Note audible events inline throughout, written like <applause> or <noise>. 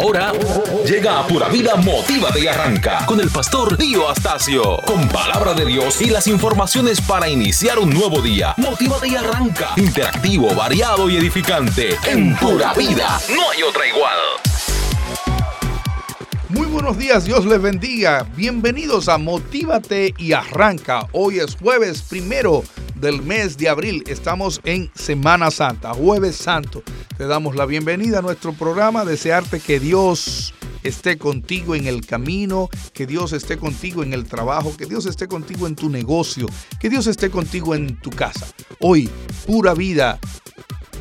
Ahora llega a Pura Vida Motívate y Arranca con el pastor Dio Astacio. Con palabra de Dios y las informaciones para iniciar un nuevo día. Motívate y arranca. Interactivo, variado y edificante. En Pura Vida. No hay otra igual. Muy buenos días, Dios les bendiga. Bienvenidos a Motívate y Arranca. Hoy es jueves primero del mes de abril. Estamos en Semana Santa, jueves santo. Te damos la bienvenida a nuestro programa. Desearte que Dios esté contigo en el camino, que Dios esté contigo en el trabajo, que Dios esté contigo en tu negocio, que Dios esté contigo en tu casa. Hoy, pura vida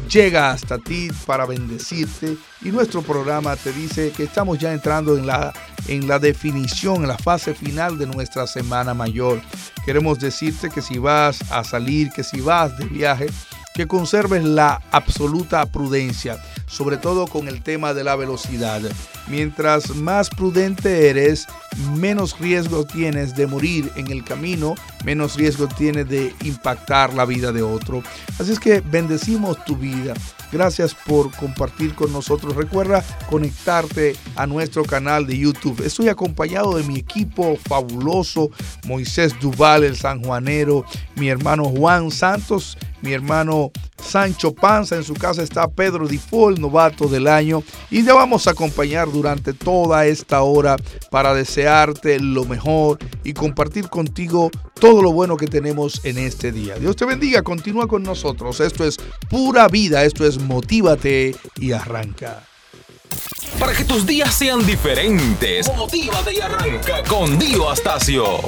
llega hasta ti para bendecirte y nuestro programa te dice que estamos ya entrando en la, en la definición, en la fase final de nuestra Semana Mayor. Queremos decirte que si vas a salir, que si vas de viaje, que conserves la absoluta prudencia, sobre todo con el tema de la velocidad. Mientras más prudente eres, menos riesgo tienes de morir en el camino, menos riesgo tienes de impactar la vida de otro. Así es que bendecimos tu vida. Gracias por compartir con nosotros. Recuerda conectarte a nuestro canal de YouTube. Estoy acompañado de mi equipo fabuloso, Moisés Duval, el sanjuanero, mi hermano Juan Santos, mi hermano Sancho Panza. En su casa está Pedro Novato del año. Y te vamos a acompañar durante toda esta hora para desearte lo mejor y compartir contigo todo lo bueno que tenemos en este día. Dios te bendiga, continúa con nosotros. Esto es pura vida, esto es motívate y arranca. Para que tus días sean diferentes, motívate y arranca con Dio Astacio.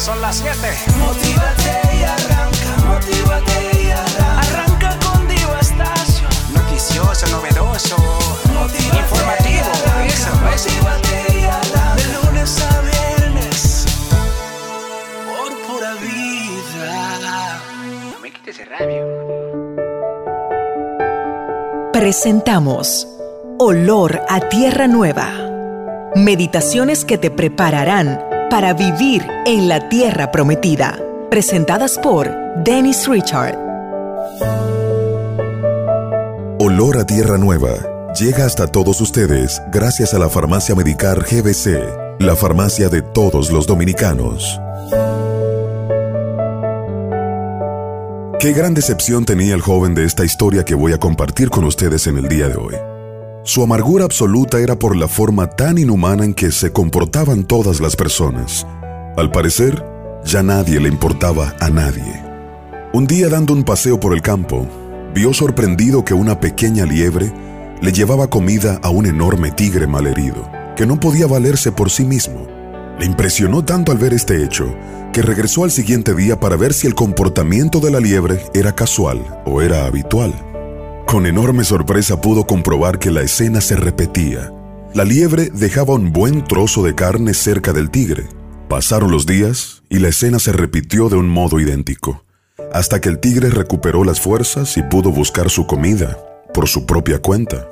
Que son las 7. Motívate y arranca, motívate y arranca. Arranca con Divo Estacio. Noticioso, novedoso, Motívate informativo. y arranca, Eso, eso. motívate y arranca. De lunes a viernes, por pura vida. No me quites ese radio. Presentamos Olor a Tierra Nueva. Meditaciones que te prepararán para vivir en la tierra prometida. Presentadas por Dennis Richard. Olor a Tierra Nueva llega hasta todos ustedes gracias a la farmacia Medicar GBC, la farmacia de todos los dominicanos. Qué gran decepción tenía el joven de esta historia que voy a compartir con ustedes en el día de hoy. Su amargura absoluta era por la forma tan inhumana en que se comportaban todas las personas. Al parecer, ya nadie le importaba a nadie. Un día dando un paseo por el campo, vio sorprendido que una pequeña liebre le llevaba comida a un enorme tigre malherido, que no podía valerse por sí mismo. Le impresionó tanto al ver este hecho que regresó al siguiente día para ver si el comportamiento de la liebre era casual o era habitual. Con enorme sorpresa pudo comprobar que la escena se repetía. La liebre dejaba un buen trozo de carne cerca del tigre. Pasaron los días y la escena se repitió de un modo idéntico, hasta que el tigre recuperó las fuerzas y pudo buscar su comida por su propia cuenta.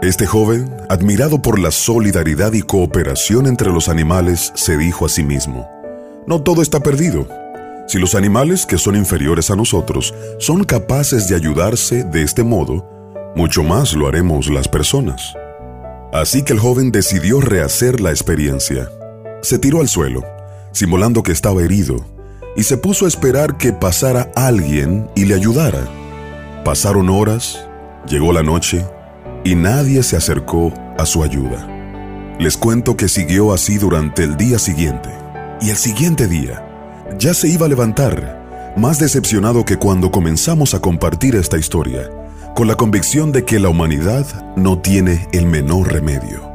Este joven, admirado por la solidaridad y cooperación entre los animales, se dijo a sí mismo, no todo está perdido. Si los animales que son inferiores a nosotros son capaces de ayudarse de este modo, mucho más lo haremos las personas. Así que el joven decidió rehacer la experiencia. Se tiró al suelo, simulando que estaba herido, y se puso a esperar que pasara alguien y le ayudara. Pasaron horas, llegó la noche, y nadie se acercó a su ayuda. Les cuento que siguió así durante el día siguiente, y el siguiente día, ya se iba a levantar, más decepcionado que cuando comenzamos a compartir esta historia, con la convicción de que la humanidad no tiene el menor remedio.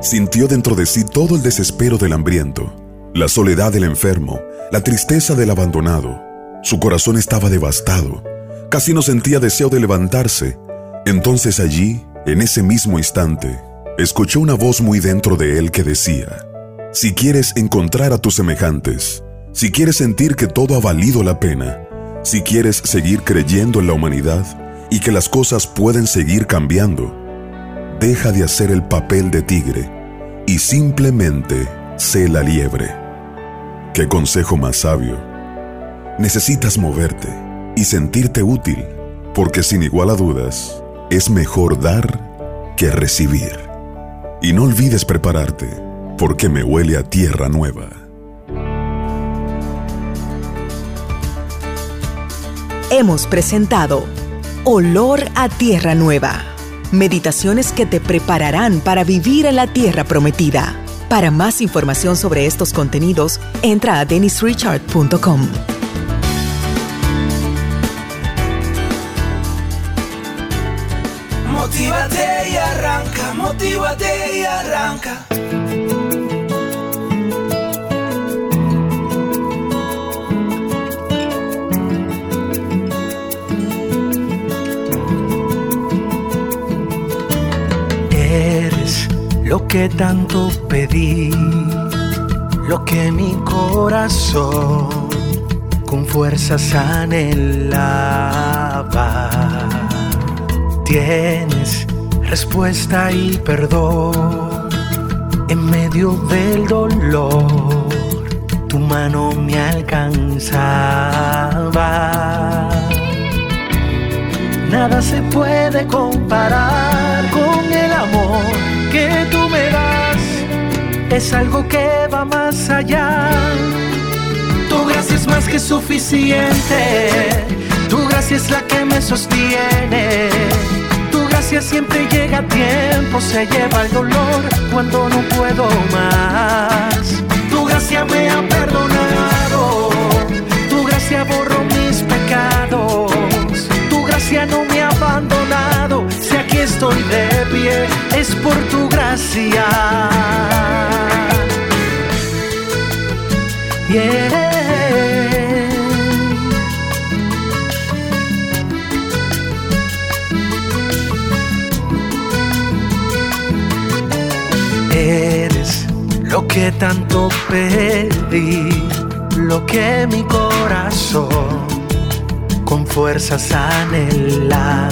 Sintió dentro de sí todo el desespero del hambriento, la soledad del enfermo, la tristeza del abandonado. Su corazón estaba devastado, casi no sentía deseo de levantarse. Entonces allí, en ese mismo instante, escuchó una voz muy dentro de él que decía, si quieres encontrar a tus semejantes, si quieres sentir que todo ha valido la pena, si quieres seguir creyendo en la humanidad y que las cosas pueden seguir cambiando, deja de hacer el papel de tigre y simplemente sé la liebre. ¿Qué consejo más sabio? Necesitas moverte y sentirte útil, porque sin igual a dudas, es mejor dar que recibir. Y no olvides prepararte, porque me huele a tierra nueva. Hemos presentado Olor a Tierra Nueva. Meditaciones que te prepararán para vivir en la tierra prometida. Para más información sobre estos contenidos, entra a denisrichard.com. Motívate y arranca, motívate y arranca. Que tanto pedí, lo que mi corazón con fuerzas anhelaba. Tienes respuesta y perdón en medio del dolor. Tu mano me alcanzaba. Nada se puede comparar con el amor Es algo que va más allá. Tu gracia es más que suficiente. Tu gracia es la que me sostiene. Tu gracia siempre llega a tiempo. Se lleva el dolor cuando no puedo más. Tu gracia me ha perdonado. Tu gracia borró mis pecados. Tu gracia no me ha abandonado. Estoy de pie, es por tu gracia. Eres lo que tanto pedí, lo que mi corazón con fuerzas anhelaba.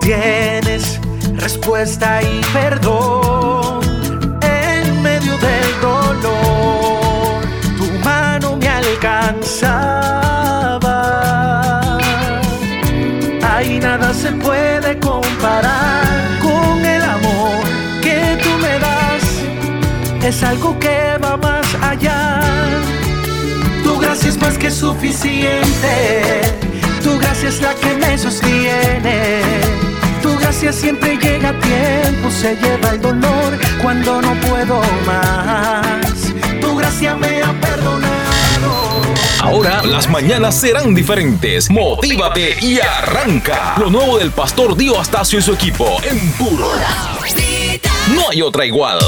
Tienes respuesta y perdón en medio del dolor. Tu mano me alcanzaba. Ahí nada se puede comparar con el amor que tú me das. Es algo que gracia es más que suficiente. Tu gracia es la que me sostiene. Tu gracia siempre llega a tiempo, se lleva el dolor cuando no puedo más. Tu gracia me ha perdonado. Ahora las mañanas serán diferentes. Motívate y arranca. Lo nuevo del pastor Dio Astacio y su equipo en puro. No hay otra igual.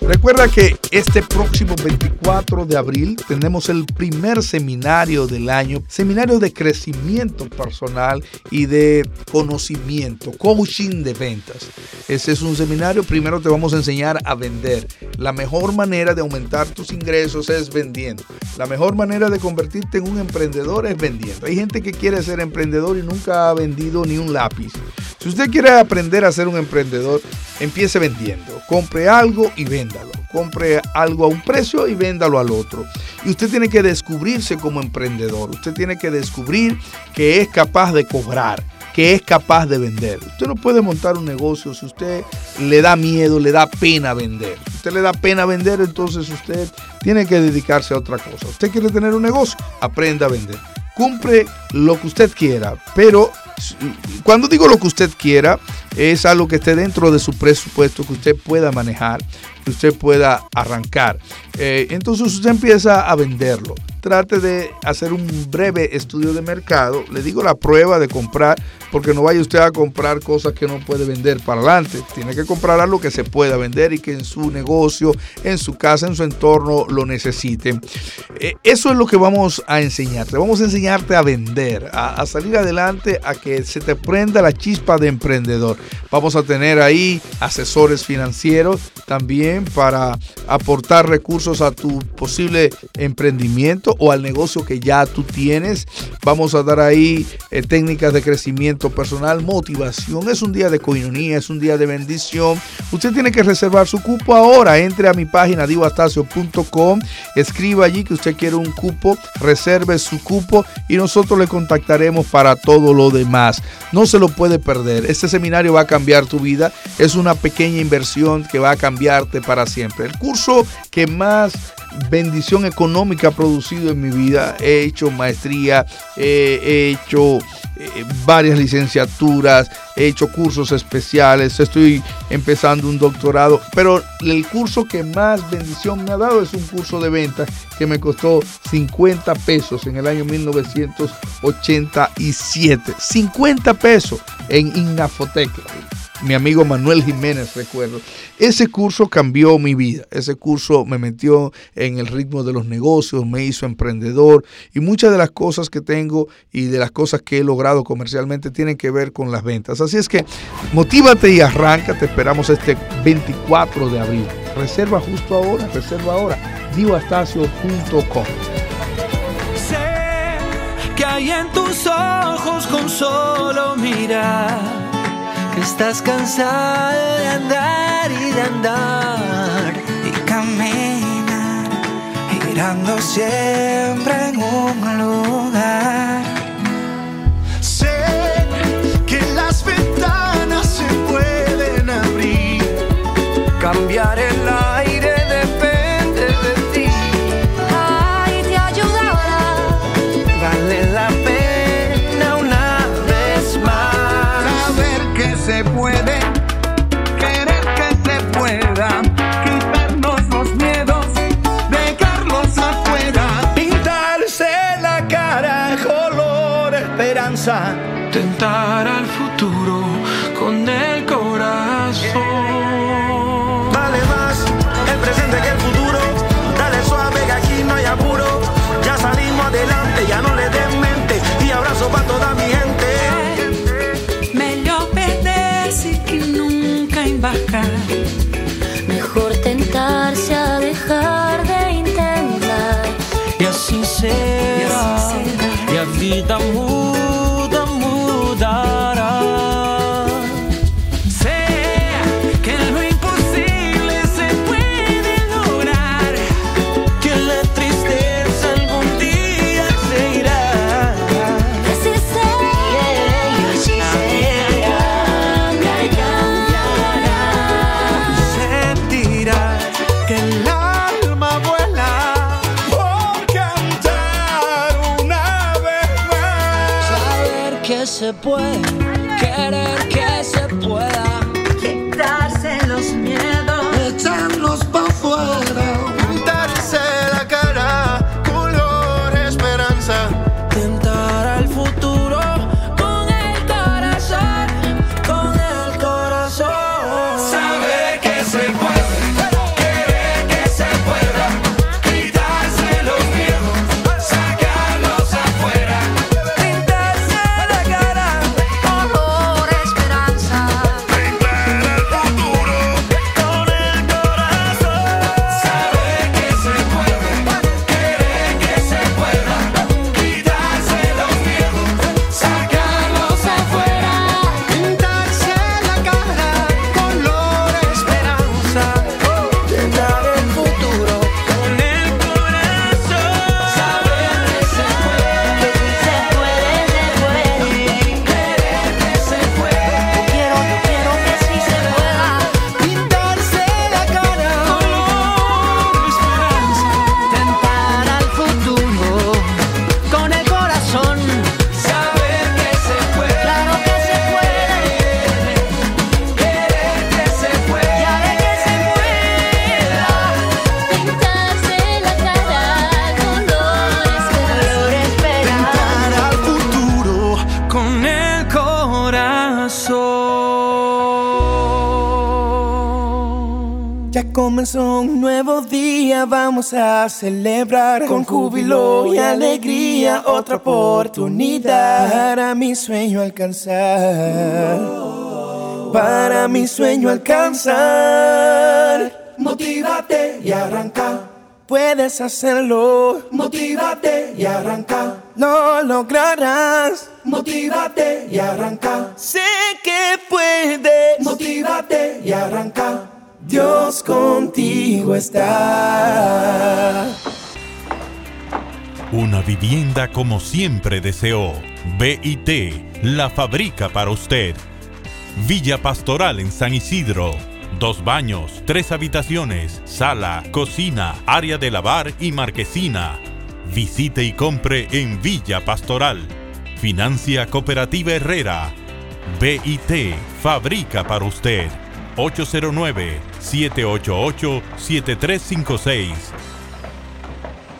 Recuerda que este próximo 24 de abril tenemos el primer seminario del año, seminario de crecimiento personal y de conocimiento, coaching de ventas. Ese es un seminario, primero te vamos a enseñar a vender. La mejor manera de aumentar tus ingresos es vendiendo. La mejor manera de convertirte en un emprendedor es vendiendo. Hay gente que quiere ser emprendedor y nunca ha vendido ni un lápiz. Si usted quiere aprender a ser un emprendedor, empiece vendiendo. Compre algo y véndalo. Compre algo a un precio y véndalo al otro. Y usted tiene que descubrirse como emprendedor. Usted tiene que descubrir que es capaz de cobrar, que es capaz de vender. Usted no puede montar un negocio si usted le da miedo, le da pena vender. Si usted le da pena vender, entonces usted tiene que dedicarse a otra cosa. Usted quiere tener un negocio, aprenda a vender. Cumple lo que usted quiera, pero cuando digo lo que usted quiera, es algo que esté dentro de su presupuesto, que usted pueda manejar, que usted pueda arrancar. Eh, entonces usted empieza a venderlo. Trate de hacer un breve estudio de mercado. Le digo la prueba de comprar, porque no vaya usted a comprar cosas que no puede vender para adelante. Tiene que comprar algo que se pueda vender y que en su negocio, en su casa, en su entorno lo necesite. Eh, eso es lo que vamos a enseñarte. Vamos a enseñarte a vender, a, a salir adelante, a que se te prenda la chispa de emprendedor. Vamos a tener ahí asesores financieros también para aportar recursos a tu posible emprendimiento o al negocio que ya tú tienes. Vamos a dar ahí eh, técnicas de crecimiento personal, motivación. Es un día de coinonía, es un día de bendición. Usted tiene que reservar su cupo ahora. Entre a mi página divastacio.com, escriba allí que usted quiere un cupo, reserve su cupo y nosotros le contactaremos para todo lo demás. No se lo puede perder. Este seminario va a cambiar tu vida. Es una pequeña inversión que va a cambiarte para siempre. El curso que más bendición económica producido en mi vida. He hecho maestría, he hecho eh, varias licenciaturas, he hecho cursos especiales, estoy empezando un doctorado, pero el curso que más bendición me ha dado es un curso de ventas que me costó 50 pesos en el año 1987. 50 pesos en Innafotec mi amigo Manuel Jiménez, recuerdo. Ese curso cambió mi vida. Ese curso me metió en el ritmo de los negocios, me hizo emprendedor y muchas de las cosas que tengo y de las cosas que he logrado comercialmente tienen que ver con las ventas. Así es que motívate y arranca. Te esperamos este 24 de abril. Reserva justo ahora, reserva ahora. divastacio.com. Sé que hay en tus ojos con solo mirar estás cansado de andar y de andar y caminar, girando siempre en un lugar. Embarcar. Vamos a celebrar con júbilo y alegría otra oportunidad para mi sueño alcanzar. Para mi sueño alcanzar. Motívate y arranca. Puedes hacerlo. Motívate y arranca. Lo lograrás. Motívate y arranca. Sé que puedes. Motívate y arranca. Dios contigo está. Una vivienda como siempre deseó. BIT la fabrica para usted. Villa Pastoral en San Isidro. Dos baños, tres habitaciones, sala, cocina, área de lavar y marquesina. Visite y compre en Villa Pastoral. Financia Cooperativa Herrera. BIT fabrica para usted. 809-788-7356.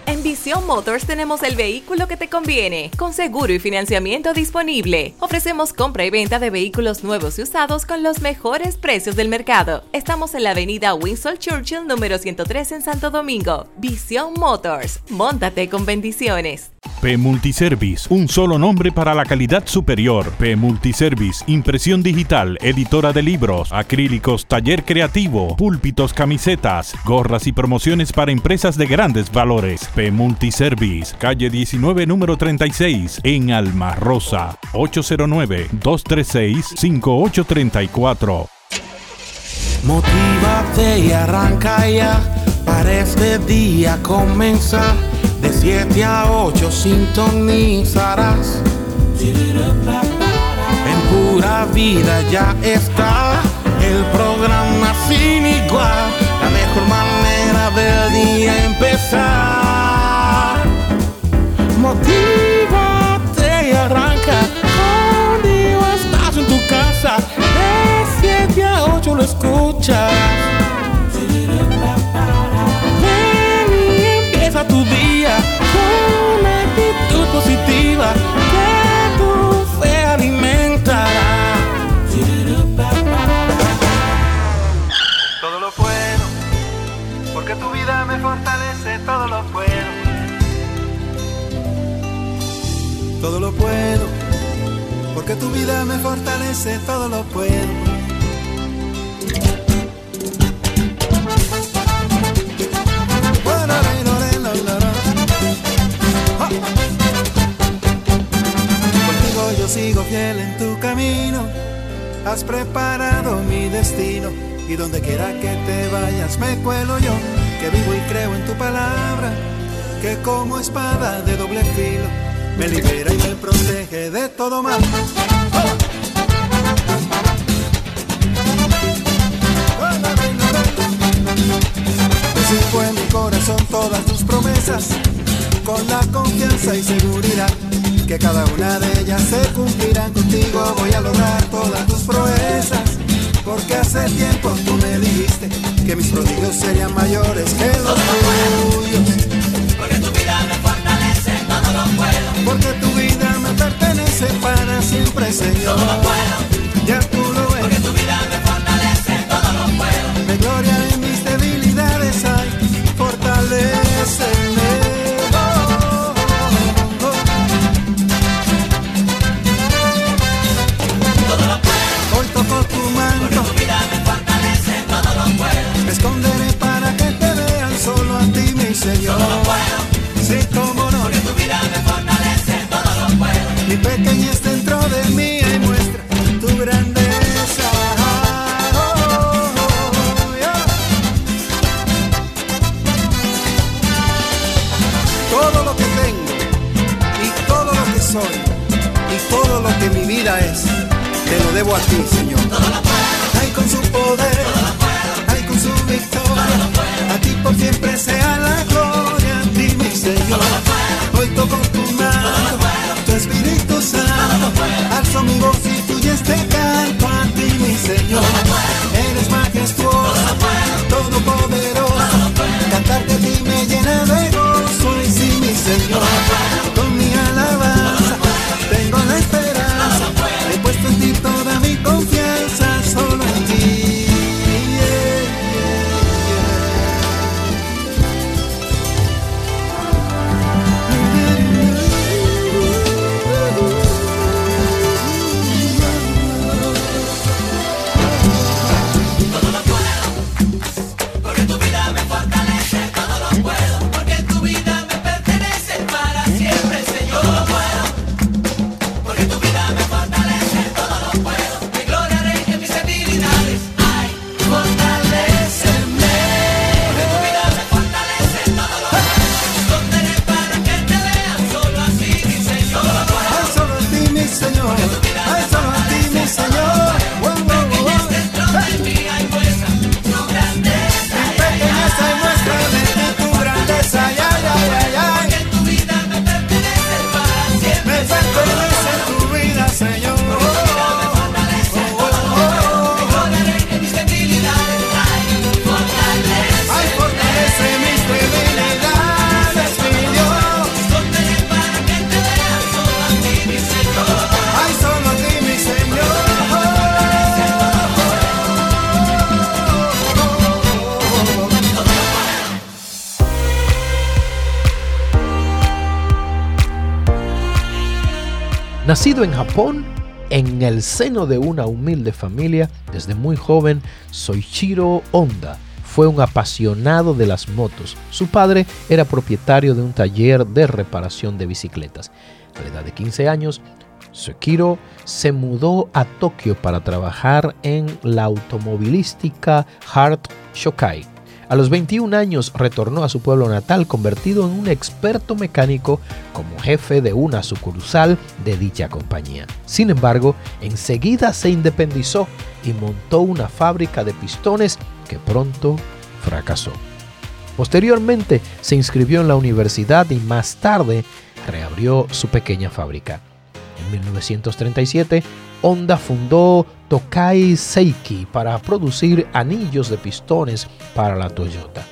En Visión Motors tenemos el vehículo que te conviene, con seguro y financiamiento disponible. Ofrecemos compra y venta de vehículos nuevos y usados con los mejores precios del mercado. Estamos en la avenida Winston Churchill número 103 en Santo Domingo. Visión Motors, móntate con bendiciones. P Multiservice, un solo nombre para la calidad superior. P Multiservice, impresión digital, editora de libros, acrílicos, taller creativo, púlpitos, camisetas, gorras y promociones para empresas de grandes valores. P Multiservice, calle 19, número 36, en Alma Rosa, 809-236-5834. Motívate y arranca ya para este día comenzar. De 7 a 8 sintonizarás. En pura vida ya está el programa sin igual. La mejor manera del día empezar. Nacido en Japón, en el seno de una humilde familia, desde muy joven, Soichiro Honda fue un apasionado de las motos. Su padre era propietario de un taller de reparación de bicicletas. A la edad de 15 años, Sekiro se mudó a Tokio para trabajar en la automovilística Hart Shokai a los 21 años retornó a su pueblo natal convertido en un experto mecánico como jefe de una sucursal de dicha compañía. Sin embargo, enseguida se independizó y montó una fábrica de pistones que pronto fracasó. Posteriormente se inscribió en la universidad y más tarde reabrió su pequeña fábrica. En 1937 Honda fundó Tokai Seiki para producir anillos de pistones para la Toyota.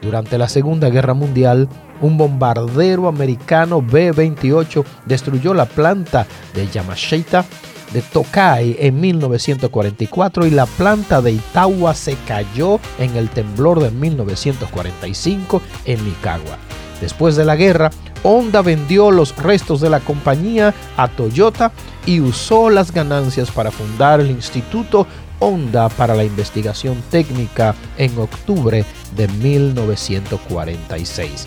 Durante la Segunda Guerra Mundial, un bombardero americano B-28 destruyó la planta de Yamashita de Tokai en 1944 y la planta de Itawa se cayó en el temblor de 1945 en Nicaragua. Después de la guerra, Honda vendió los restos de la compañía a Toyota y usó las ganancias para fundar el Instituto Honda para la Investigación Técnica en octubre de 1946.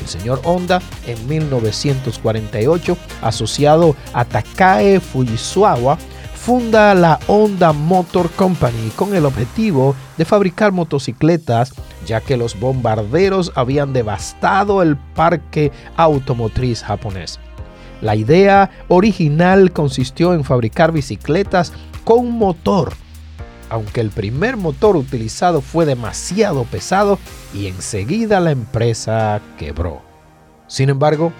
El señor Honda en 1948, asociado a Takae Fujisawa, funda la Honda Motor Company con el objetivo de fabricar motocicletas, ya que los bombarderos habían devastado el parque automotriz japonés. La idea original consistió en fabricar bicicletas con motor, aunque el primer motor utilizado fue demasiado pesado y enseguida la empresa quebró. Sin embargo,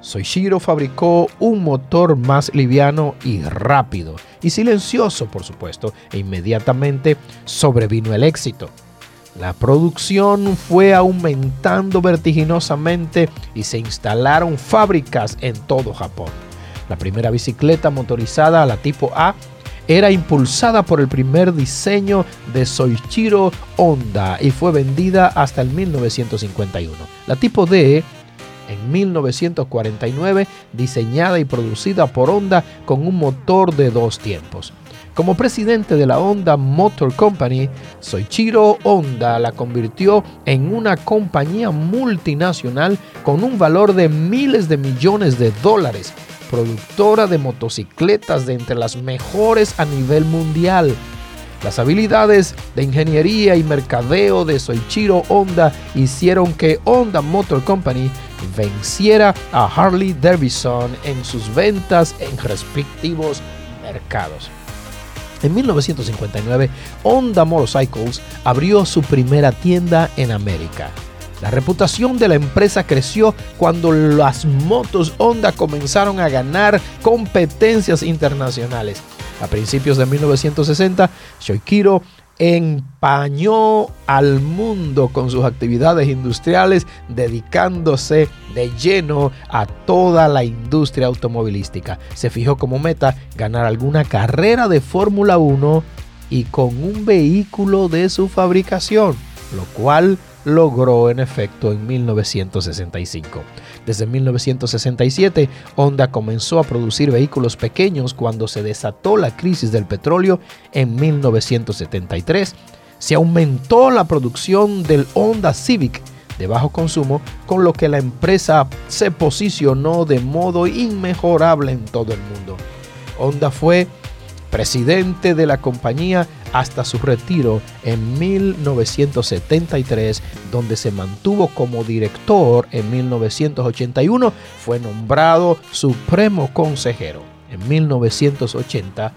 Soichiro fabricó un motor más liviano y rápido, y silencioso por supuesto, e inmediatamente sobrevino el éxito. La producción fue aumentando vertiginosamente y se instalaron fábricas en todo Japón. La primera bicicleta motorizada, la tipo A, era impulsada por el primer diseño de Soichiro Honda y fue vendida hasta el 1951. La tipo D en 1949, diseñada y producida por Honda con un motor de dos tiempos. Como presidente de la Honda Motor Company, Soichiro Honda la convirtió en una compañía multinacional con un valor de miles de millones de dólares, productora de motocicletas de entre las mejores a nivel mundial. Las habilidades de ingeniería y mercadeo de Soichiro Honda hicieron que Honda Motor Company venciera a Harley Davidson en sus ventas en respectivos mercados. En 1959, Honda Motorcycles abrió su primera tienda en América. La reputación de la empresa creció cuando las motos Honda comenzaron a ganar competencias internacionales. A principios de 1960, Shoikiro empañó al mundo con sus actividades industriales, dedicándose de lleno a toda la industria automovilística. Se fijó como meta ganar alguna carrera de Fórmula 1 y con un vehículo de su fabricación, lo cual logró en efecto en 1965. Desde 1967, Honda comenzó a producir vehículos pequeños cuando se desató la crisis del petróleo en 1973. Se aumentó la producción del Honda Civic de bajo consumo, con lo que la empresa se posicionó de modo inmejorable en todo el mundo. Honda fue presidente de la compañía hasta su retiro en 1973, donde se mantuvo como director en 1981, fue nombrado supremo consejero. En 1980,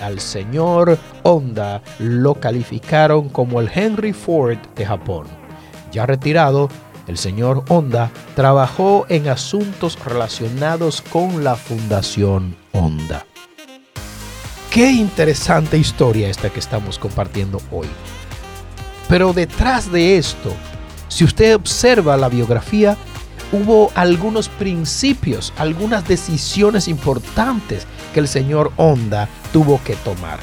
al señor Honda lo calificaron como el Henry Ford de Japón. Ya retirado, el señor Honda trabajó en asuntos relacionados con la Fundación Honda. Qué interesante historia esta que estamos compartiendo hoy. Pero detrás de esto, si usted observa la biografía, hubo algunos principios, algunas decisiones importantes que el señor Honda tuvo que tomar.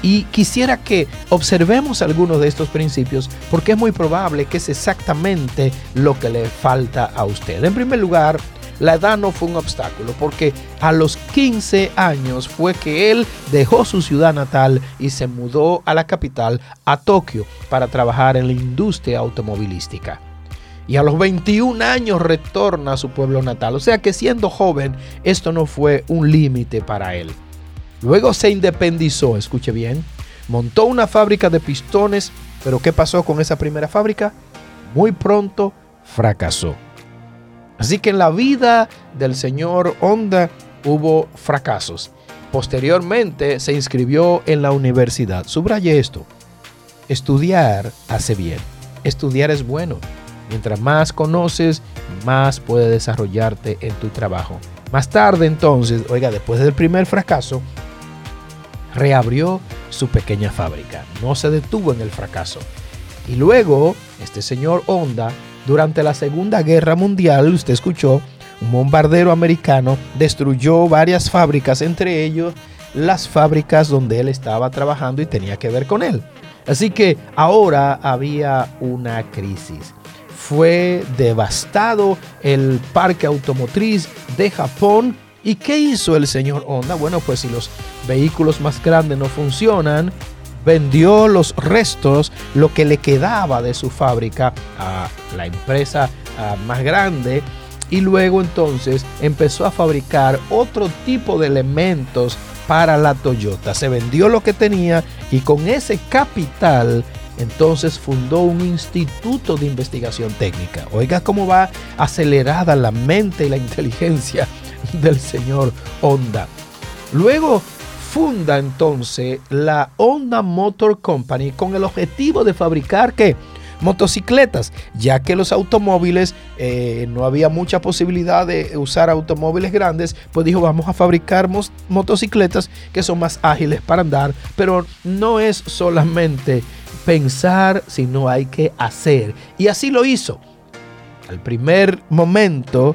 Y quisiera que observemos algunos de estos principios porque es muy probable que es exactamente lo que le falta a usted. En primer lugar, la edad no fue un obstáculo porque a los 15 años fue que él dejó su ciudad natal y se mudó a la capital, a Tokio, para trabajar en la industria automovilística. Y a los 21 años retorna a su pueblo natal. O sea que siendo joven, esto no fue un límite para él. Luego se independizó, escuche bien, montó una fábrica de pistones, pero ¿qué pasó con esa primera fábrica? Muy pronto fracasó. Así que en la vida del señor Honda hubo fracasos. Posteriormente se inscribió en la universidad. Subraye esto. Estudiar hace bien. Estudiar es bueno. Mientras más conoces, más puedes desarrollarte en tu trabajo. Más tarde entonces, oiga, después del primer fracaso, reabrió su pequeña fábrica. No se detuvo en el fracaso. Y luego, este señor Honda durante la Segunda Guerra Mundial, usted escuchó, un bombardero americano destruyó varias fábricas, entre ellos las fábricas donde él estaba trabajando y tenía que ver con él. Así que ahora había una crisis. fue devastado el parque automotriz de Japón. ¿Y qué hizo el señor Honda? Bueno, pues si los vehículos más grandes no funcionan, vendió los restos, lo que le quedaba de su fábrica a la empresa más grande y luego entonces empezó a fabricar otro tipo de elementos para la Toyota. Se vendió lo que tenía y con ese capital entonces fundó un instituto de investigación técnica. Oiga cómo va acelerada la mente y la <laughs> inteligencia del señor Honda. Luego funda entonces la Honda Motor Company con el objetivo de fabricar ¿qué? motocicletas, ya que los automóviles eh, no había mucha posibilidad de usar automóviles grandes, pues dijo vamos a fabricar motocicletas que son más ágiles para andar, pero no es solamente pensar, sino hay que hacer. Y así lo hizo. Al primer momento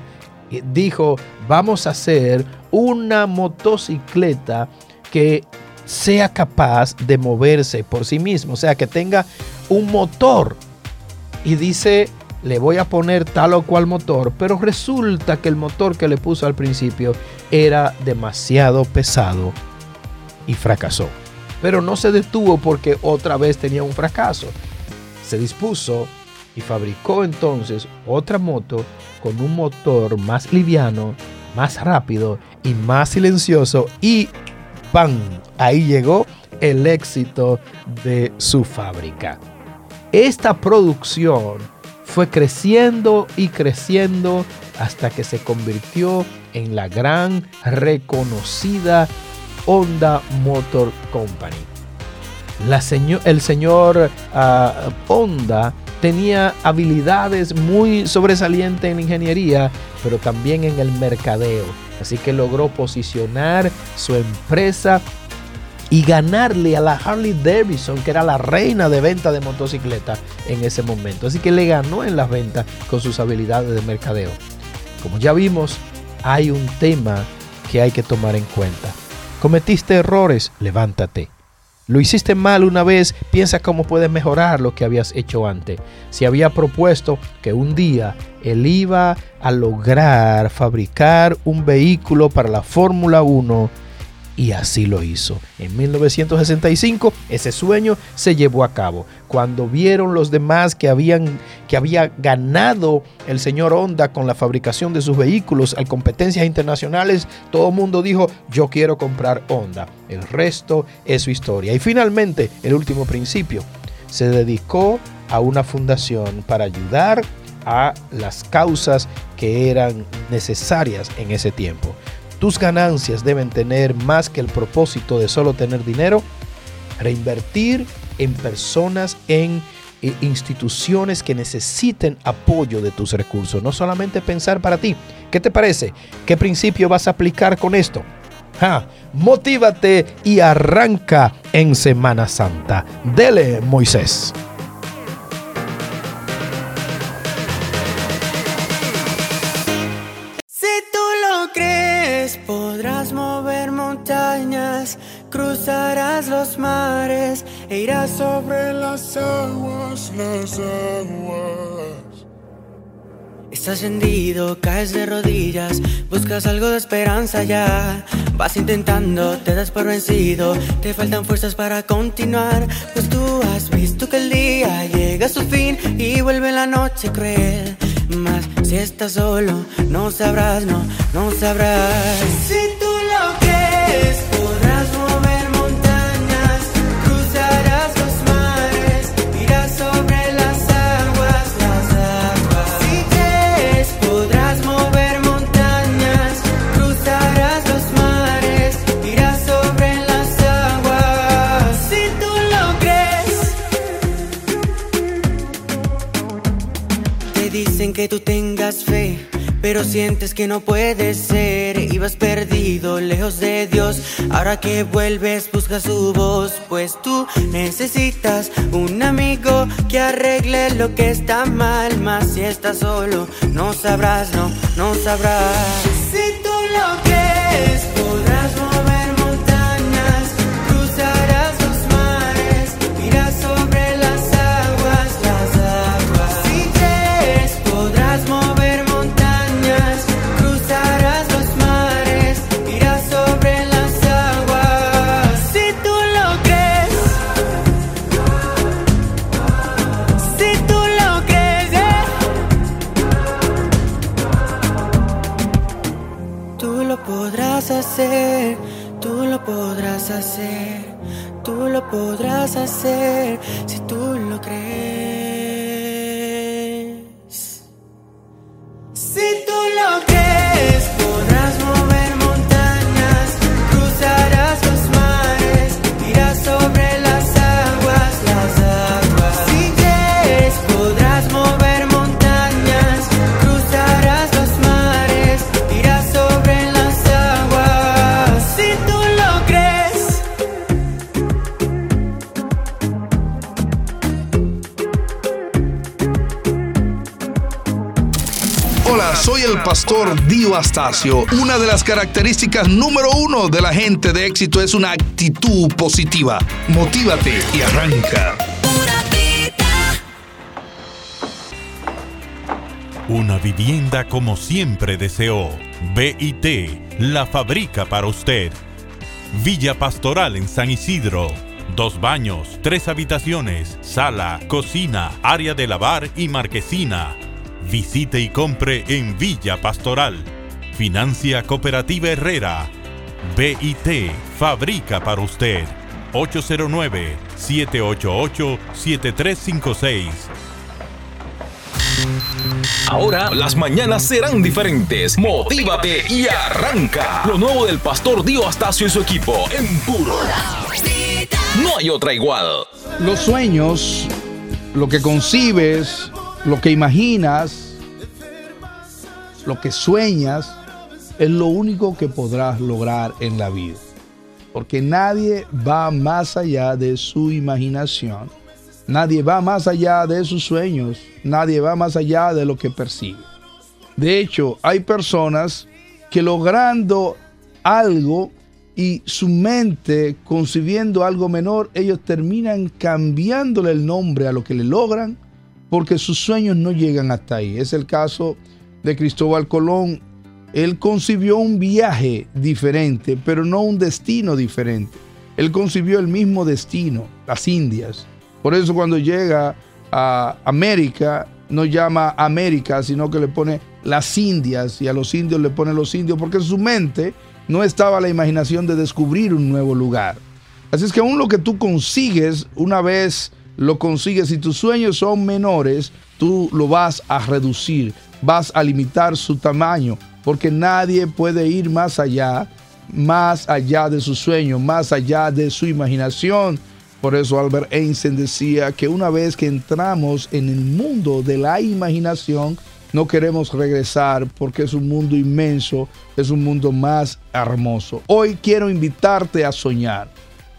eh, dijo, vamos a hacer una motocicleta que sea capaz de moverse por sí mismo, o sea, que tenga un motor. Y dice, le voy a poner tal o cual motor, pero resulta que el motor que le puso al principio era demasiado pesado y fracasó. Pero no se detuvo porque otra vez tenía un fracaso. Se dispuso y fabricó entonces otra moto con un motor más liviano, más rápido y más silencioso y ¡pam! Ahí llegó el éxito de su fábrica. Esta producción fue creciendo y creciendo hasta que se convirtió en la gran reconocida Honda Motor Company. El señor ah, Honda tenía habilidades muy sobresalientes en ingeniería, pero también en el mercadeo. Así que logró posicionar su empresa y ganarle a la Harley Davidson, que era la reina de venta de motocicletas en ese momento. Así que le ganó en las ventas con sus habilidades de mercadeo. Como ya vimos, hay un tema que hay que tomar en cuenta. Cometiste errores, levántate. Lo hiciste mal una vez, piensa cómo puedes mejorar lo que habías hecho antes. Si había propuesto que un día él iba a lograr fabricar un vehículo para la Fórmula 1, y así lo hizo. En 1965 ese sueño se llevó a cabo. Cuando vieron los demás que habían que había ganado el señor Honda con la fabricación de sus vehículos a competencias internacionales, todo el mundo dijo, "Yo quiero comprar Honda." El resto es su historia. Y finalmente, el último principio, se dedicó a una fundación para ayudar a las causas que eran necesarias en ese tiempo. Tus ganancias deben tener más que el propósito de solo tener dinero, reinvertir en personas, en eh, instituciones que necesiten apoyo de tus recursos, no solamente pensar para ti. ¿Qué te parece? ¿Qué principio vas a aplicar con esto? Ja, motívate y arranca en Semana Santa. Dele, Moisés. Los mares e irás sobre las aguas, las aguas. Estás rendido, caes de rodillas, buscas algo de esperanza ya. Vas intentando, te das por vencido, te faltan fuerzas para continuar. Pues tú has visto que el día llega a su fin y vuelve la noche cruel. Mas si estás solo, no sabrás, no, no sabrás. Si pero sientes que no puede ser. Ibas perdido, lejos de Dios. Ahora que vuelves, busca su voz. Pues tú necesitas un amigo que arregle lo que está mal. Más si estás solo, no sabrás, no, no sabrás. Si tú lo crees, podrás mover podrás hacer, tú lo podrás hacer, tú lo podrás hacer, si tú lo crees. Dio Astacio. Una de las características número uno de la gente de éxito es una actitud positiva. Motívate y arranca. Una vivienda como siempre deseó. BIT la fabrica para usted. Villa Pastoral en San Isidro. Dos baños, tres habitaciones, sala, cocina, área de lavar y marquesina. Visite y compre en Villa Pastoral. Financia Cooperativa Herrera. BIT fabrica para usted. 809-788-7356. Ahora las mañanas serán diferentes. Motívate y arranca. Lo nuevo del pastor Dio Astacio y su equipo en puro. No hay otra igual. Los sueños, lo que concibes, lo que imaginas, lo que sueñas, es lo único que podrás lograr en la vida. Porque nadie va más allá de su imaginación. Nadie va más allá de sus sueños. Nadie va más allá de lo que persigue. De hecho, hay personas que logrando algo y su mente concibiendo algo menor, ellos terminan cambiándole el nombre a lo que le logran porque sus sueños no llegan hasta ahí. Es el caso de Cristóbal Colón. Él concibió un viaje diferente, pero no un destino diferente. Él concibió el mismo destino, las Indias. Por eso cuando llega a América, no llama América, sino que le pone las Indias y a los indios le pone los indios, porque en su mente no estaba la imaginación de descubrir un nuevo lugar. Así es que aún lo que tú consigues, una vez lo consigues y tus sueños son menores, tú lo vas a reducir, vas a limitar su tamaño, porque nadie puede ir más allá, más allá de su sueño, más allá de su imaginación. Por eso Albert Einstein decía que una vez que entramos en el mundo de la imaginación, no queremos regresar porque es un mundo inmenso, es un mundo más hermoso. Hoy quiero invitarte a soñar.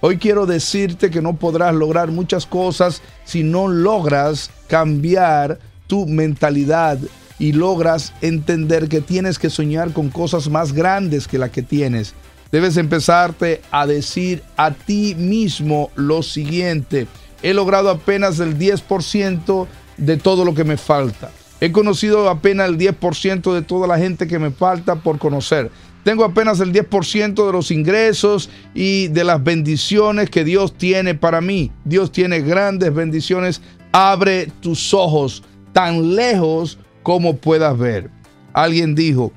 Hoy quiero decirte que no podrás lograr muchas cosas si no logras cambiar tu mentalidad y logras entender que tienes que soñar con cosas más grandes que la que tienes. Debes empezarte a decir a ti mismo lo siguiente. He logrado apenas el 10% de todo lo que me falta. He conocido apenas el 10% de toda la gente que me falta por conocer. Tengo apenas el 10% de los ingresos y de las bendiciones que Dios tiene para mí. Dios tiene grandes bendiciones. Abre tus ojos tan lejos como puedas ver. Alguien dijo,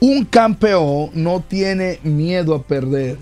un campeón no tiene miedo a perder.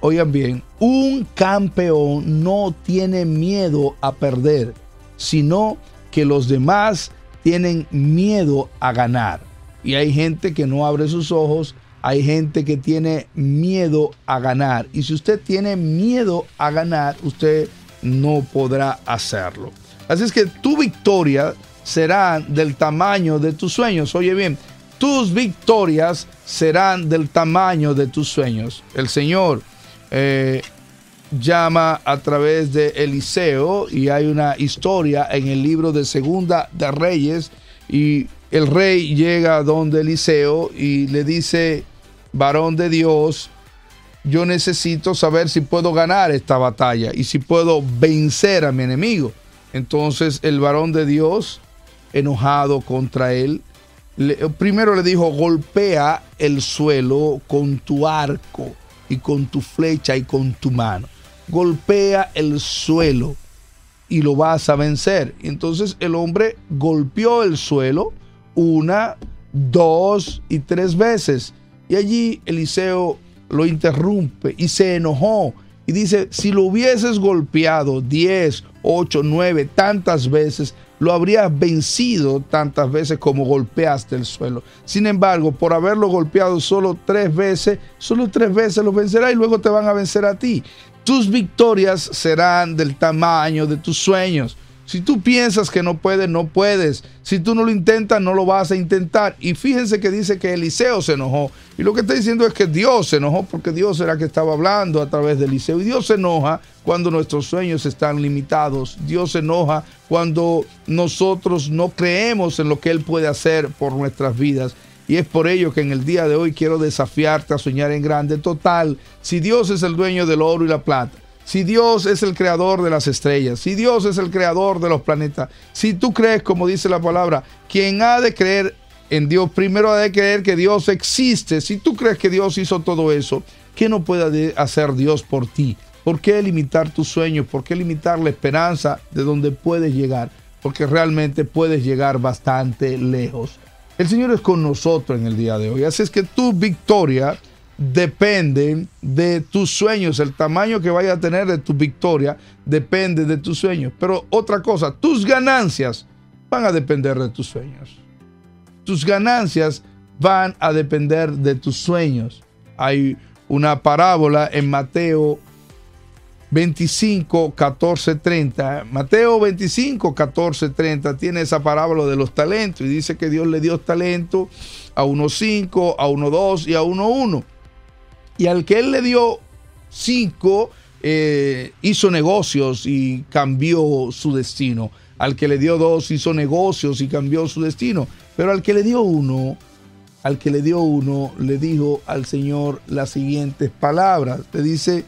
Oigan bien, un campeón no tiene miedo a perder, sino que los demás tienen miedo a ganar. Y hay gente que no abre sus ojos, hay gente que tiene miedo a ganar. Y si usted tiene miedo a ganar, usted no podrá hacerlo. Así es que tu victoria será del tamaño de tus sueños. Oye bien, tus victorias serán del tamaño de tus sueños. El Señor eh, llama a través de Eliseo y hay una historia en el libro de Segunda de Reyes y el rey llega donde Eliseo y le dice, varón de Dios, yo necesito saber si puedo ganar esta batalla y si puedo vencer a mi enemigo. Entonces el varón de Dios, enojado contra él, primero le dijo, golpea el suelo con tu arco y con tu flecha y con tu mano. Golpea el suelo y lo vas a vencer. Entonces el hombre golpeó el suelo una, dos y tres veces. Y allí Eliseo lo interrumpe y se enojó. Y dice, si lo hubieses golpeado 10, 8, 9, tantas veces, lo habrías vencido tantas veces como golpeaste el suelo. Sin embargo, por haberlo golpeado solo tres veces, solo tres veces lo vencerá y luego te van a vencer a ti. Tus victorias serán del tamaño de tus sueños. Si tú piensas que no puedes, no puedes. Si tú no lo intentas, no lo vas a intentar. Y fíjense que dice que Eliseo se enojó. Y lo que está diciendo es que Dios se enojó porque Dios era que estaba hablando a través de Eliseo. Y Dios se enoja cuando nuestros sueños están limitados. Dios se enoja cuando nosotros no creemos en lo que Él puede hacer por nuestras vidas. Y es por ello que en el día de hoy quiero desafiarte a soñar en grande. Total, si Dios es el dueño del oro y la plata, si Dios es el creador de las estrellas, si Dios es el creador de los planetas, si tú crees, como dice la palabra, quien ha de creer en Dios, primero ha de creer que Dios existe. Si tú crees que Dios hizo todo eso, ¿qué no puede hacer Dios por ti? ¿Por qué limitar tus sueños? ¿Por qué limitar la esperanza de donde puedes llegar? Porque realmente puedes llegar bastante lejos. El Señor es con nosotros en el día de hoy. Así es que tu victoria depende de tus sueños. El tamaño que vaya a tener de tu victoria depende de tus sueños. Pero otra cosa, tus ganancias van a depender de tus sueños. Tus ganancias van a depender de tus sueños. Hay una parábola en Mateo 25, 14, 30. Mateo 25, 14, 30 tiene esa parábola de los talentos y dice que Dios le dio talento a uno 5, a uno 2 y a uno 1. Y al que él le dio 5, eh, hizo negocios y cambió su destino. Al que le dio 2, hizo negocios y cambió su destino. Pero al que le dio uno, al que le dio uno, le dijo al Señor las siguientes palabras. Le dice,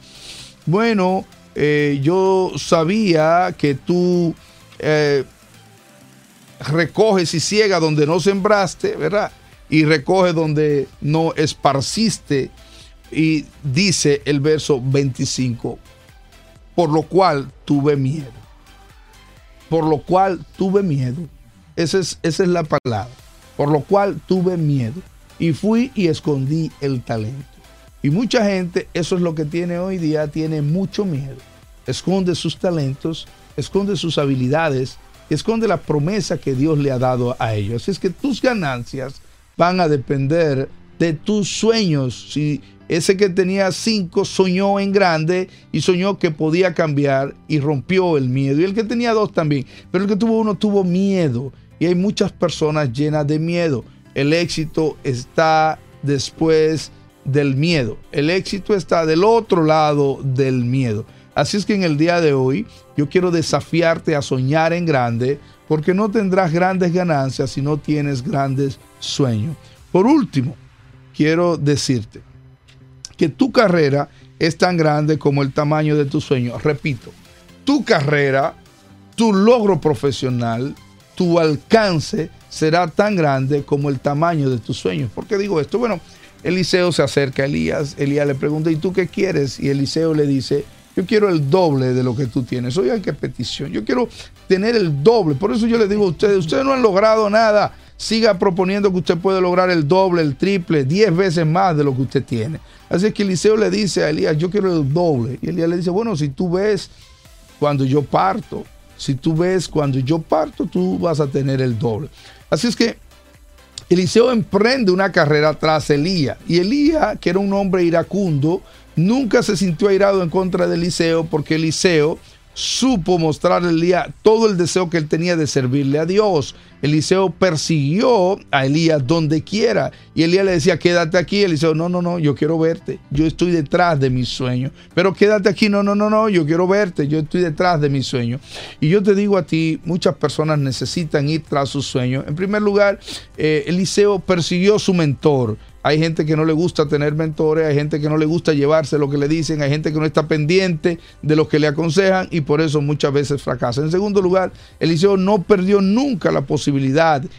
bueno, eh, yo sabía que tú eh, recoges y ciega donde no sembraste, ¿verdad? Y recoges donde no esparciste. Y dice el verso 25, por lo cual tuve miedo. Por lo cual tuve miedo. Esa es, esa es la palabra. Por lo cual tuve miedo. Y fui y escondí el talento. Y mucha gente, eso es lo que tiene hoy día, tiene mucho miedo. Esconde sus talentos, esconde sus habilidades, esconde la promesa que Dios le ha dado a ellos. Es que tus ganancias van a depender de tus sueños. Si ese que tenía cinco soñó en grande y soñó que podía cambiar y rompió el miedo. Y el que tenía dos también. Pero el que tuvo uno tuvo miedo. Y hay muchas personas llenas de miedo. El éxito está después del miedo. El éxito está del otro lado del miedo. Así es que en el día de hoy yo quiero desafiarte a soñar en grande porque no tendrás grandes ganancias si no tienes grandes sueños. Por último, quiero decirte que tu carrera es tan grande como el tamaño de tus sueños. Repito, tu carrera, tu logro profesional, tu alcance será tan grande como el tamaño de tus sueños. ¿Por qué digo esto? Bueno, Eliseo se acerca a Elías, Elías le pregunta, ¿y tú qué quieres? Y Eliseo le dice, yo quiero el doble de lo que tú tienes. Oigan qué petición, yo quiero tener el doble. Por eso yo les digo a ustedes, ustedes no han logrado nada. Siga proponiendo que usted puede lograr el doble, el triple, diez veces más de lo que usted tiene. Así que Eliseo le dice a Elías, yo quiero el doble. Y Elías le dice, bueno, si tú ves cuando yo parto, si tú ves cuando yo parto, tú vas a tener el doble. Así es que Eliseo emprende una carrera tras Elías. Y Elías, que era un hombre iracundo, nunca se sintió airado en contra de Eliseo porque Eliseo supo mostrarle a Elías todo el deseo que él tenía de servirle a Dios. Eliseo persiguió a Elías donde quiera y Elías le decía, quédate aquí. Eliseo, no, no, no, yo quiero verte. Yo estoy detrás de mis sueños. Pero quédate aquí, no, no, no, no, yo quiero verte. Yo estoy detrás de mis sueños. Y yo te digo a ti, muchas personas necesitan ir tras sus sueños. En primer lugar, eh, Eliseo persiguió su mentor. Hay gente que no le gusta tener mentores, hay gente que no le gusta llevarse lo que le dicen, hay gente que no está pendiente de lo que le aconsejan y por eso muchas veces fracasa. En segundo lugar, Eliseo no perdió nunca la posibilidad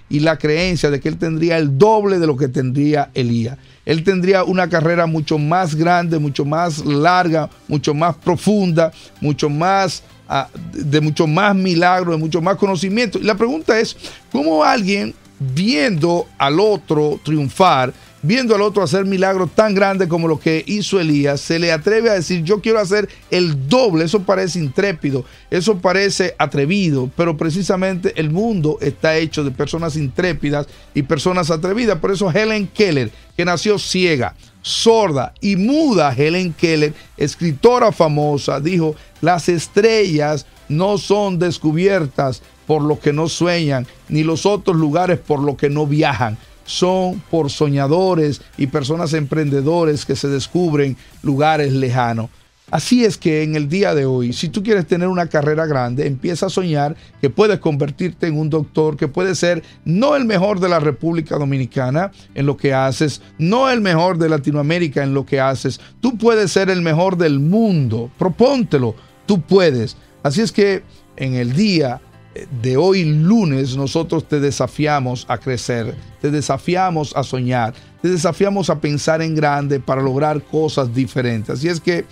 y la creencia de que él tendría el doble de lo que tendría Elías. Él tendría una carrera mucho más grande, mucho más larga, mucho más profunda, mucho más ah, de mucho más milagro, de mucho más conocimiento. Y la pregunta es, ¿cómo alguien viendo al otro triunfar viendo al otro hacer milagros tan grandes como lo que hizo Elías, se le atreve a decir, yo quiero hacer el doble. Eso parece intrépido, eso parece atrevido, pero precisamente el mundo está hecho de personas intrépidas y personas atrevidas. Por eso Helen Keller, que nació ciega, sorda y muda, Helen Keller, escritora famosa, dijo, las estrellas no son descubiertas por lo que no sueñan, ni los otros lugares por lo que no viajan son por soñadores y personas emprendedores que se descubren lugares lejanos. Así es que en el día de hoy, si tú quieres tener una carrera grande, empieza a soñar que puedes convertirte en un doctor, que puedes ser no el mejor de la República Dominicana en lo que haces, no el mejor de Latinoamérica en lo que haces. Tú puedes ser el mejor del mundo. Propóntelo, tú puedes. Así es que en el día de hoy lunes nosotros te desafiamos a crecer, te desafiamos a soñar, te desafiamos a pensar en grande para lograr cosas diferentes. Así es que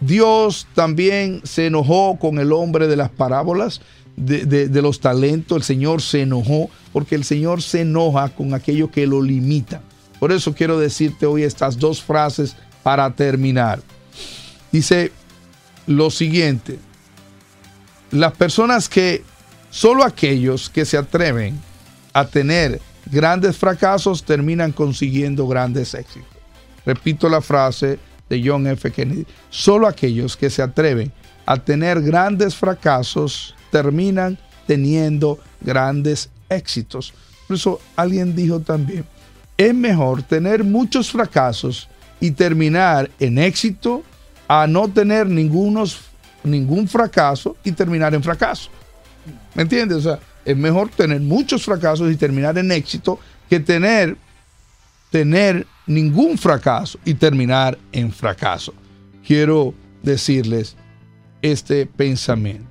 Dios también se enojó con el hombre de las parábolas. De, de, los talentos, el Señor se enojó porque el Señor se enoja con aquello que lo limita. Por eso quiero decirte hoy estas dos frases para terminar. Dice lo siguiente, las personas que Solo aquellos que se atreven a tener grandes fracasos terminan consiguiendo grandes éxitos. Repito la frase de John F. Kennedy. Solo aquellos que se atreven a tener grandes fracasos terminan teniendo grandes éxitos. Por eso alguien dijo también, es mejor tener muchos fracasos y terminar en éxito a no tener ningunos, ningún fracaso y terminar en fracaso. ¿Me entiendes? O sea, es mejor tener muchos fracasos y terminar en éxito que tener, tener ningún fracaso y terminar en fracaso. Quiero decirles este pensamiento.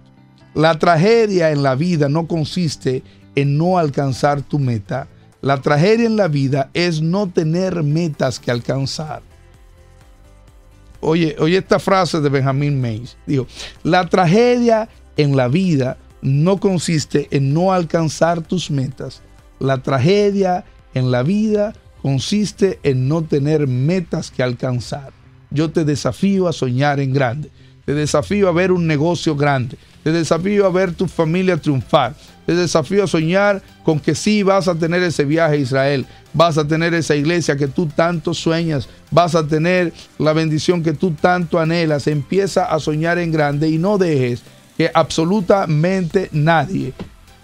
La tragedia en la vida no consiste en no alcanzar tu meta. La tragedia en la vida es no tener metas que alcanzar. Oye, oye esta frase de Benjamin Mays. Dijo, la tragedia en la vida no consiste en no alcanzar tus metas. La tragedia en la vida consiste en no tener metas que alcanzar. Yo te desafío a soñar en grande. Te desafío a ver un negocio grande. Te desafío a ver tu familia triunfar. Te desafío a soñar con que sí vas a tener ese viaje a Israel. Vas a tener esa iglesia que tú tanto sueñas. Vas a tener la bendición que tú tanto anhelas. Empieza a soñar en grande y no dejes que absolutamente nadie,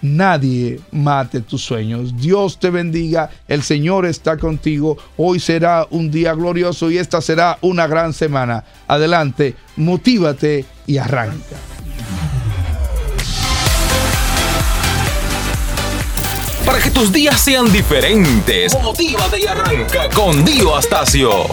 nadie mate tus sueños. Dios te bendiga, el Señor está contigo. Hoy será un día glorioso y esta será una gran semana. Adelante, motívate y arranca. Para que tus días sean diferentes, motívate y arranca con Dio Astacio.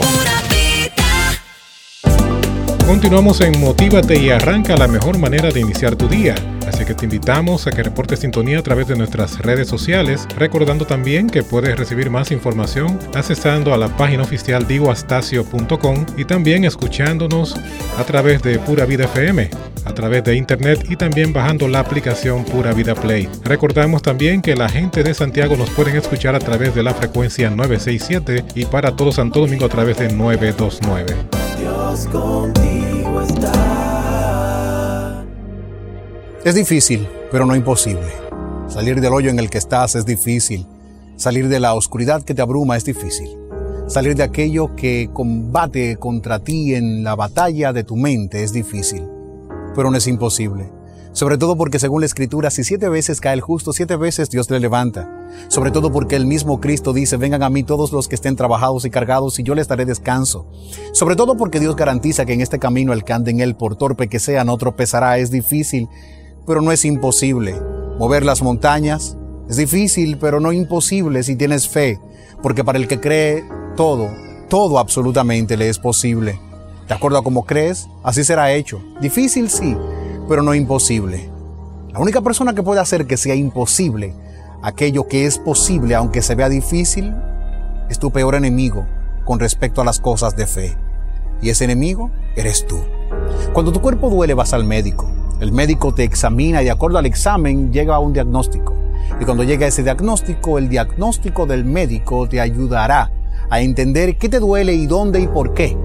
Continuamos en Motívate y arranca la mejor manera de iniciar tu día. Así que te invitamos a que reportes sintonía a través de nuestras redes sociales, recordando también que puedes recibir más información accesando a la página oficial digoastacio.com y también escuchándonos a través de Pura Vida FM, a través de internet y también bajando la aplicación Pura Vida Play. Recordamos también que la gente de Santiago nos pueden escuchar a través de la frecuencia 967 y para todo Santo Domingo a través de 929. Dios Es difícil, pero no imposible. Salir del hoyo en el que estás es difícil. Salir de la oscuridad que te abruma es difícil. Salir de aquello que combate contra ti en la batalla de tu mente es difícil, pero no es imposible. Sobre todo porque según la escritura, si siete veces cae el justo, siete veces Dios le levanta. Sobre todo porque el mismo Cristo dice, vengan a mí todos los que estén trabajados y cargados y yo les daré descanso. Sobre todo porque Dios garantiza que en este camino el que ande en él, por torpe que sea, no tropezará. Es difícil, pero no es imposible. Mover las montañas es difícil, pero no imposible si tienes fe. Porque para el que cree, todo, todo absolutamente le es posible. De acuerdo a cómo crees, así será hecho. Difícil sí, pero no imposible. La única persona que puede hacer que sea imposible aquello que es posible, aunque se vea difícil, es tu peor enemigo con respecto a las cosas de fe. Y ese enemigo eres tú. Cuando tu cuerpo duele vas al médico. El médico te examina y de acuerdo al examen llega a un diagnóstico. Y cuando llega ese diagnóstico, el diagnóstico del médico te ayudará a entender qué te duele y dónde y por qué.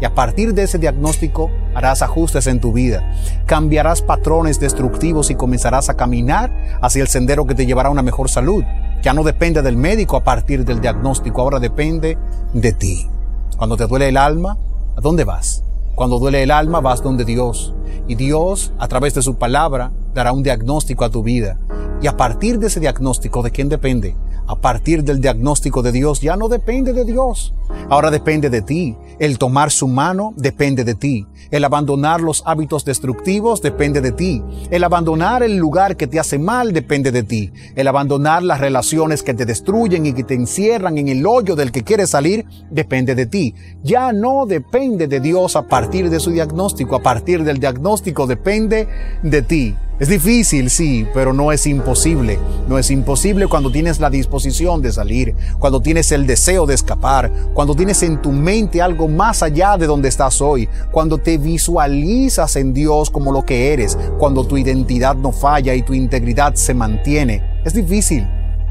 Y a partir de ese diagnóstico harás ajustes en tu vida, cambiarás patrones destructivos y comenzarás a caminar hacia el sendero que te llevará a una mejor salud. Ya no depende del médico a partir del diagnóstico, ahora depende de ti. Cuando te duele el alma, ¿a dónde vas? Cuando duele el alma, vas donde Dios. Y Dios, a través de su palabra, dará un diagnóstico a tu vida. Y a partir de ese diagnóstico, ¿de quién depende? A partir del diagnóstico de Dios, ya no depende de Dios. Ahora depende de ti. El tomar su mano depende de ti. El abandonar los hábitos destructivos depende de ti. El abandonar el lugar que te hace mal depende de ti. El abandonar las relaciones que te destruyen y que te encierran en el hoyo del que quieres salir depende de ti. Ya no depende de Dios a partir de su diagnóstico. A partir del diagnóstico depende de ti. Es difícil, sí, pero no es imposible. No es imposible cuando tienes la disposición de salir, cuando tienes el deseo de escapar, cuando tienes en tu mente algo más allá de donde estás hoy, cuando te visualizas en Dios como lo que eres, cuando tu identidad no falla y tu integridad se mantiene. Es difícil,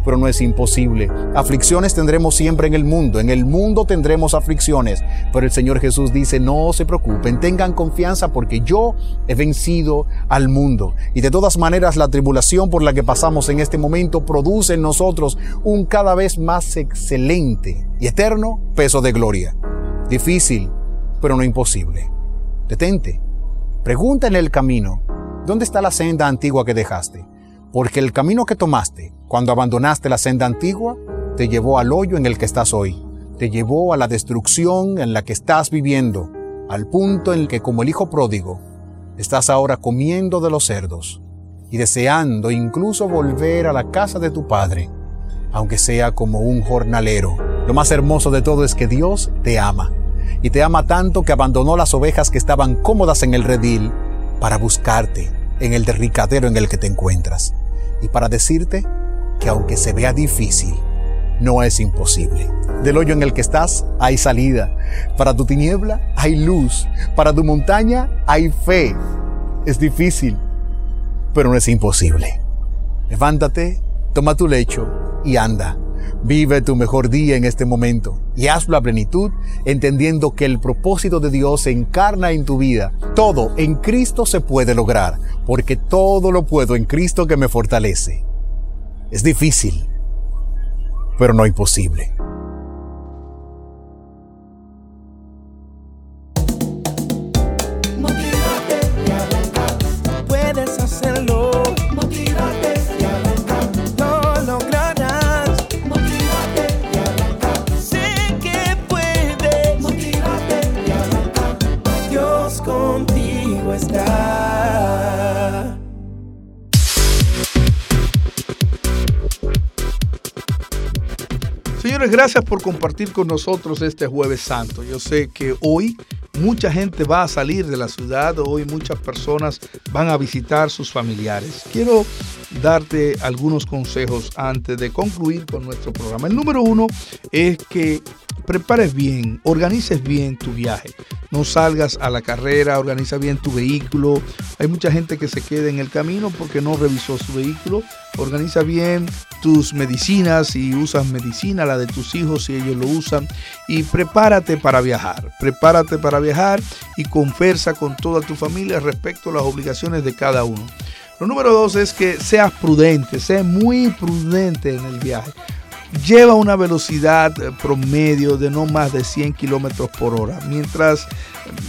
pero no es imposible. Aflicciones tendremos siempre en el mundo, en el mundo tendremos aflicciones, pero el Señor Jesús dice, no se preocupen, tengan confianza porque yo he vencido al mundo. Y de todas maneras la tribulación por la que pasamos en este momento produce en nosotros un cada vez más excelente y eterno peso de gloria. Difícil, pero no imposible. Detente, pregunta en el camino, ¿dónde está la senda antigua que dejaste? Porque el camino que tomaste cuando abandonaste la senda antigua te llevó al hoyo en el que estás hoy, te llevó a la destrucción en la que estás viviendo, al punto en el que como el hijo pródigo estás ahora comiendo de los cerdos y deseando incluso volver a la casa de tu padre, aunque sea como un jornalero. Lo más hermoso de todo es que Dios te ama y te ama tanto que abandonó las ovejas que estaban cómodas en el redil para buscarte en el derricadero en el que te encuentras para decirte que aunque se vea difícil, no es imposible. Del hoyo en el que estás hay salida. Para tu tiniebla hay luz. Para tu montaña hay fe. Es difícil, pero no es imposible. Levántate, toma tu lecho y anda. Vive tu mejor día en este momento y hazlo a plenitud, entendiendo que el propósito de Dios se encarna en tu vida. Todo en Cristo se puede lograr, porque todo lo puedo en Cristo que me fortalece. Es difícil, pero no imposible. Gracias por compartir con nosotros este jueves santo. Yo sé que hoy mucha gente va a salir de la ciudad, hoy muchas personas van a visitar sus familiares. Quiero darte algunos consejos antes de concluir con nuestro programa. El número uno es que prepares bien, organices bien tu viaje. No salgas a la carrera, organiza bien tu vehículo. Hay mucha gente que se queda en el camino porque no revisó su vehículo. Organiza bien tus medicinas si usas medicina, la de tus hijos si ellos lo usan. Y prepárate para viajar. Prepárate para viajar y conversa con toda tu familia respecto a las obligaciones de cada uno. Lo número dos es que seas prudente, sé muy prudente en el viaje lleva una velocidad eh, promedio de no más de 100 kilómetros por hora. Mientras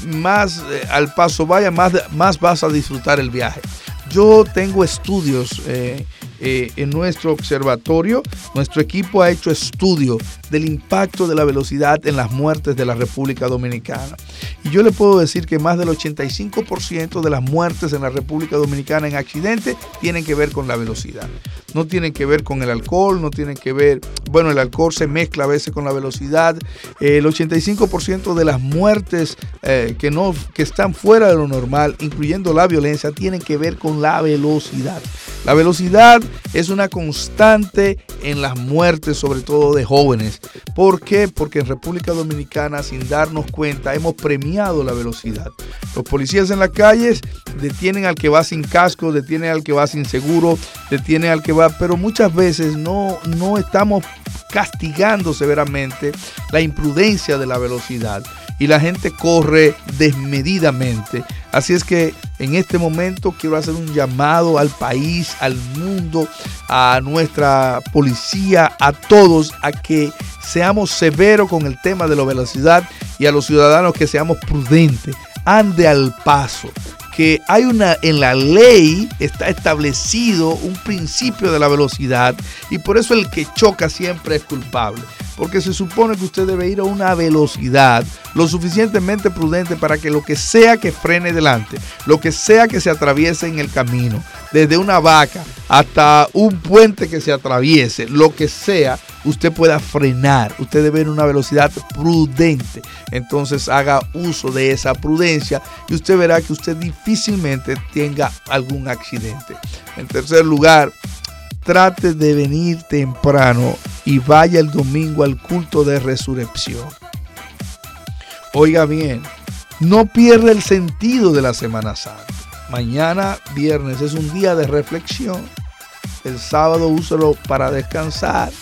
más eh, al paso vaya, más, más vas a disfrutar el viaje. Yo tengo estudios eh, eh, en nuestro observatorio. Nuestro equipo ha hecho estudios del impacto de la velocidad en las muertes de la República Dominicana. Y yo le puedo decir que más del 85% de las muertes en la República Dominicana en accidentes tienen que ver con la velocidad. No tienen que ver con el alcohol, no tienen que ver, bueno, el alcohol se mezcla a veces con la velocidad. Eh, el 85% de las muertes eh, que, no, que están fuera de lo normal, incluyendo la violencia, tienen que ver con la velocidad. La velocidad es una constante en las muertes, sobre todo de jóvenes. ¿Por qué? Porque en República Dominicana, sin darnos cuenta, hemos premiado la velocidad. Los policías en las calles detienen al que va sin casco, detienen al que va sin seguro, detienen al que va, pero muchas veces no, no estamos castigando severamente la imprudencia de la velocidad y la gente corre desmedidamente. Así es que en este momento quiero hacer un llamado al país, al mundo, a nuestra policía, a todos, a que seamos severos con el tema de la velocidad y a los ciudadanos que seamos prudentes, ande al paso que hay una en la ley está establecido un principio de la velocidad y por eso el que choca siempre es culpable. Porque se supone que usted debe ir a una velocidad lo suficientemente prudente para que lo que sea que frene delante, lo que sea que se atraviese en el camino, desde una vaca hasta un puente que se atraviese, lo que sea, usted pueda frenar. Usted debe ir a una velocidad prudente. Entonces haga uso de esa prudencia y usted verá que usted difícilmente tenga algún accidente. En tercer lugar, trate de venir temprano y vaya el domingo al culto de resurrección. Oiga bien, no pierda el sentido de la Semana Santa. Mañana, viernes, es un día de reflexión. El sábado úselo para descansar.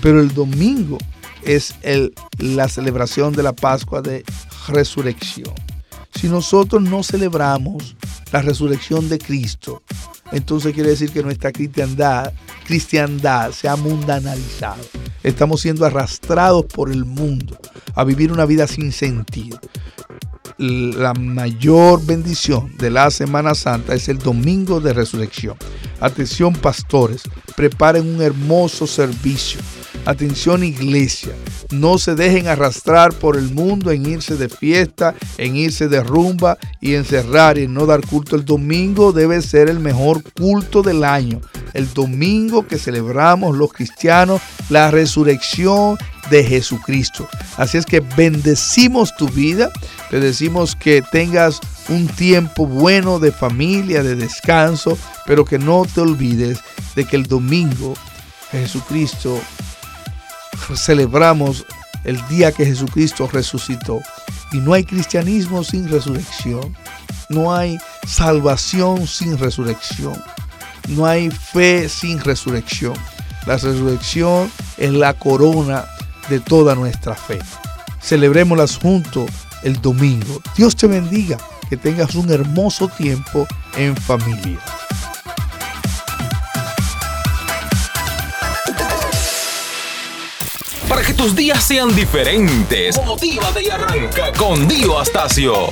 Pero el domingo es el, la celebración de la Pascua de resurrección. Si nosotros no celebramos la resurrección de Cristo, entonces quiere decir que nuestra cristiandad, se ha mundanalizado. Estamos siendo arrastrados por el mundo a vivir una vida sin sentido. La mayor bendición de la Semana Santa es el domingo de resurrección. Atención pastores, preparen un hermoso servicio. Atención iglesia, no se dejen arrastrar por el mundo en irse de fiesta, en irse de rumba y encerrar y no dar culto. El domingo debe ser el mejor culto del año. El domingo que celebramos los cristianos la resurrección de Jesucristo. Así es que bendecimos tu vida, te decimos que tengas un tiempo bueno de familia, de descanso, pero que no te olvides de que el domingo Jesucristo celebramos el día que Jesucristo resucitó. Y no hay cristianismo sin resurrección. No hay salvación sin resurrección. No hay fe sin resurrección. La resurrección es la corona de toda nuestra fe. Celebrémoslas juntos el domingo. Dios te bendiga. Que tengas un hermoso tiempo en familia. Para que tus días sean diferentes, con Dio Astacio.